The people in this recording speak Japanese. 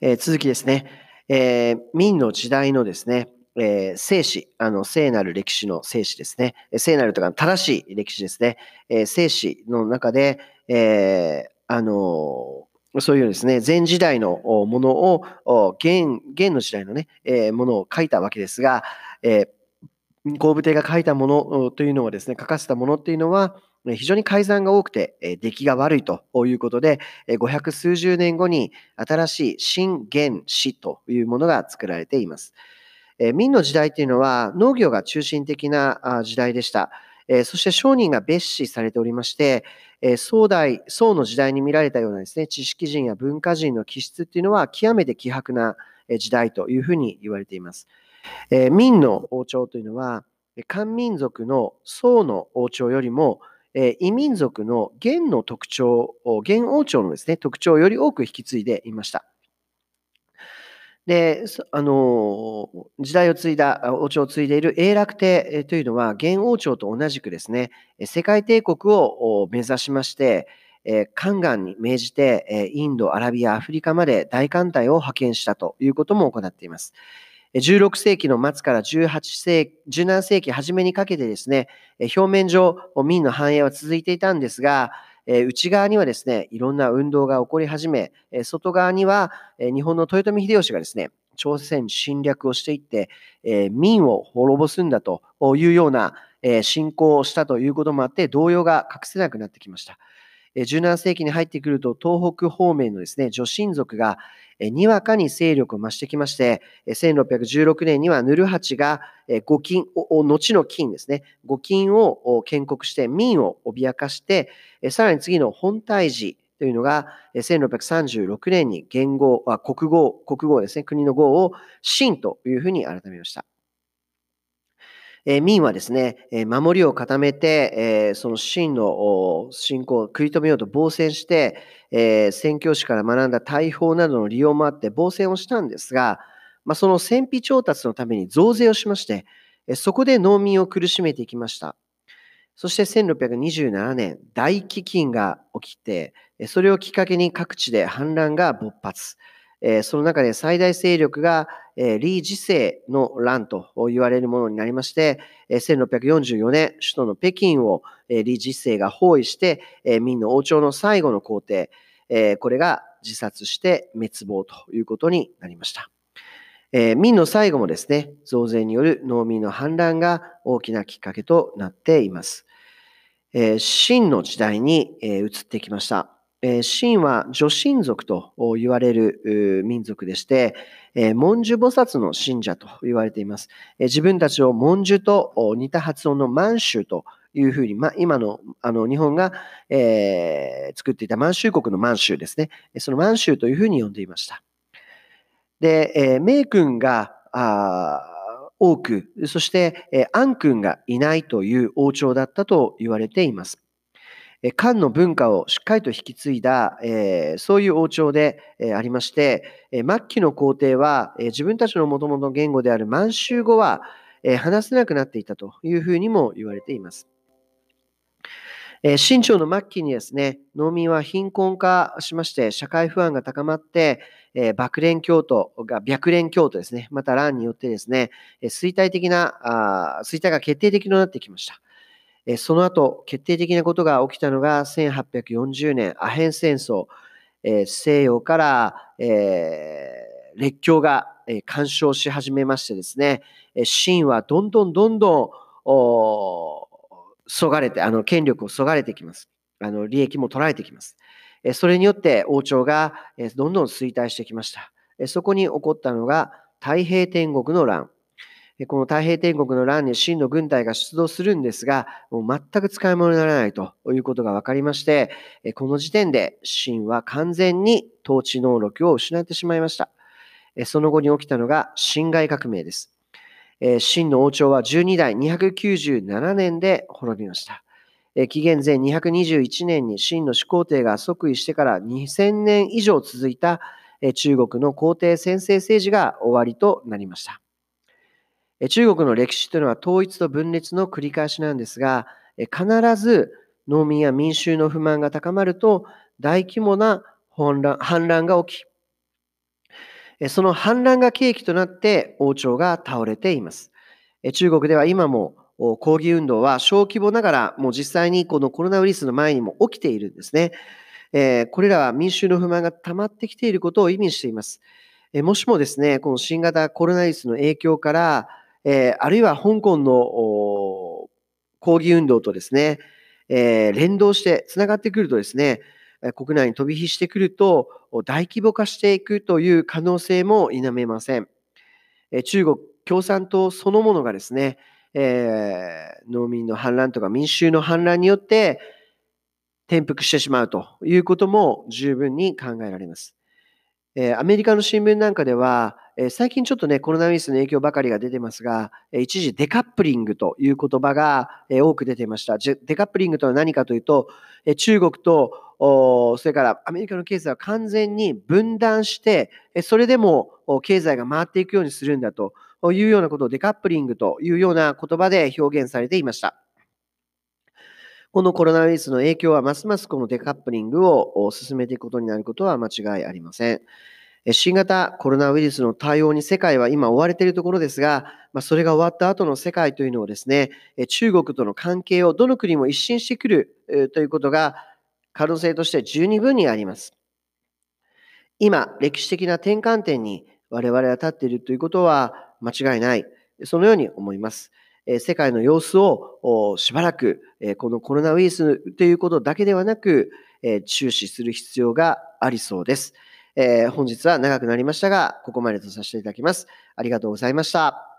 え、続きですね、えー、明の時代のですね、えー、聖史、あの、聖なる歴史の聖史ですね。聖なるとか正しい歴史ですね。えー、聖史の中で、えー、あのそういうですね、前時代のものを、現、現の時代のね、え、ものを書いたわけですが、えー、後部帝が書いたものというのはですね、書かせたものっていうのは、非常に改ざんが多くて、出来が悪いということで、500数十年後に新しい新原始というものが作られています。明の時代というのは農業が中心的な時代でした。そして商人が蔑視されておりまして、宋代、宋の時代に見られたようなですね、知識人や文化人の気質っていうのは極めて希薄な時代というふうに言われています。明の王朝というのは、漢民族の宋の王朝よりもえ異民族の元の特徴、元王朝のですね、特徴をより多く引き継いでいました。で、あの、時代を継いだ、王朝を継いでいる永楽帝というのは、元王朝と同じくですね、世界帝国を目指しまして、宦官に命じて、インド、アラビア、アフリカまで大艦隊を派遣したということも行っています。16世紀の末から18世紀、17世紀初めにかけてですね、表面上、民の繁栄は続いていたんですが、内側にはですね、いろんな運動が起こり始め、外側には日本の豊臣秀吉がですね、朝鮮侵略をしていって、民を滅ぼすんだというような侵攻をしたということもあって、動揺が隠せなくなってきました。17世紀に入ってくると、東北方面のですね、女神族がにわかに勢力を増してきまして、1616年にはヌルハチが五金、後の金ですね、五金を建国して民を脅かして、さらに次の本体寺というのが、1636年に元号、国号、国号ですね、国の号を秦というふうに改めました。え民はですね、え守りを固めて、えその真の信仰を食い止めようと防戦して、え宣教師から学んだ大砲などの利用もあって防戦をしたんですが、まあ、その戦費調達のために増税をしまして、そこで農民を苦しめていきました。そして1627年、大飢饉が起きて、それをきっかけに各地で反乱が勃発。えその中で最大勢力がえ李治世の乱と言われるものになりまして、え1644年、首都の北京をえ李治世が包囲して、え明の王朝の最後の皇帝、えこれが自殺して滅亡ということになりました。え明の最後もですね、増税による農民の反乱が大きなきっかけとなっています。秦の時代にえ移ってきました。え神は女神族と言われる民族でして、え文殊菩薩の信者と言われています。え自分たちを文殊と似た発音の満州というふうに、まあ、今のあの日本が、えー、作っていた満州国の満州ですね。その満州というふうに呼んでいました。で、えー、名君があ多く、そして、えー、安君がいないという王朝だったと言われています。漢の文化をしっかりと引き継いだ、えそういう王朝で、えありまして、え末期の皇帝は、え自分たちのもともと言語である満州語は、え話せなくなっていたというふうにも言われています。え清朝の末期にですね、農民は貧困化しまして、社会不安が高まって、えー、爆連教徒が、白蓮教徒ですね、また乱によってですね、衰退的な、あ衰退が決定的となってきました。その後、決定的なことが起きたのが1840年アヘン戦争。西洋から、えー、列強が干渉し始めましてですね、秦はどんどんどんどんそがれて、あの権力をそがれてきます。あの利益も取られてきます。それによって王朝がどんどん衰退してきました。そこに起こったのが太平天国の乱。この太平天国の乱に真の軍隊が出動するんですが、もう全く使い物にならないということが分かりまして、この時点で秦は完全に統治能力を失ってしまいました。その後に起きたのが辛亥革命です。秦の王朝は12代297年で滅びました。紀元前221年に秦の始皇帝が即位してから2000年以上続いた中国の皇帝専制政治が終わりとなりました。中国の歴史というのは統一と分裂の繰り返しなんですが、必ず農民や民衆の不満が高まると大規模な反乱が起き、その反乱が契機となって王朝が倒れています。中国では今も抗議運動は小規模ながらもう実際にこのコロナウイルスの前にも起きているんですね。これらは民衆の不満が溜まってきていることを意味しています。もしもですね、この新型コロナウイルスの影響から、えあるいは香港の抗議運動とですね、え連動してつながってくるとですね、国内に飛び火してくると大規模化していくという可能性も否めません。中国共産党そのものがですね、えー、農民の反乱とか民衆の反乱によって転覆してしまうということも十分に考えられます。え、アメリカの新聞なんかでは、え、最近ちょっとね、コロナウイルスの影響ばかりが出てますが、え一時デカップリングという言葉が、え多く出てました。デカップリングとは何かというと、え中国とそれからアメリカの経済は完全に分断して、それでも経済が回っていくようにするんだというようなことをデカップリングというような言葉で表現されていました。このコロナウイルスの影響はますますこのデカップリングを進めていくことになることは間違いありません。新型コロナウイルスの対応に世界は今追われているところですが、まあ、それが終わった後の世界というのをですね、中国との関係をどの国も一新してくるということが可能性として十二分にあります。今、歴史的な転換点に我々は立っているということは間違いない。そのように思います。世界の様子をしばらくこのコロナウイルスということだけではなく注視する必要がありそうです。本日は長くなりましたが、ここまでとさせていただきます。ありがとうございました。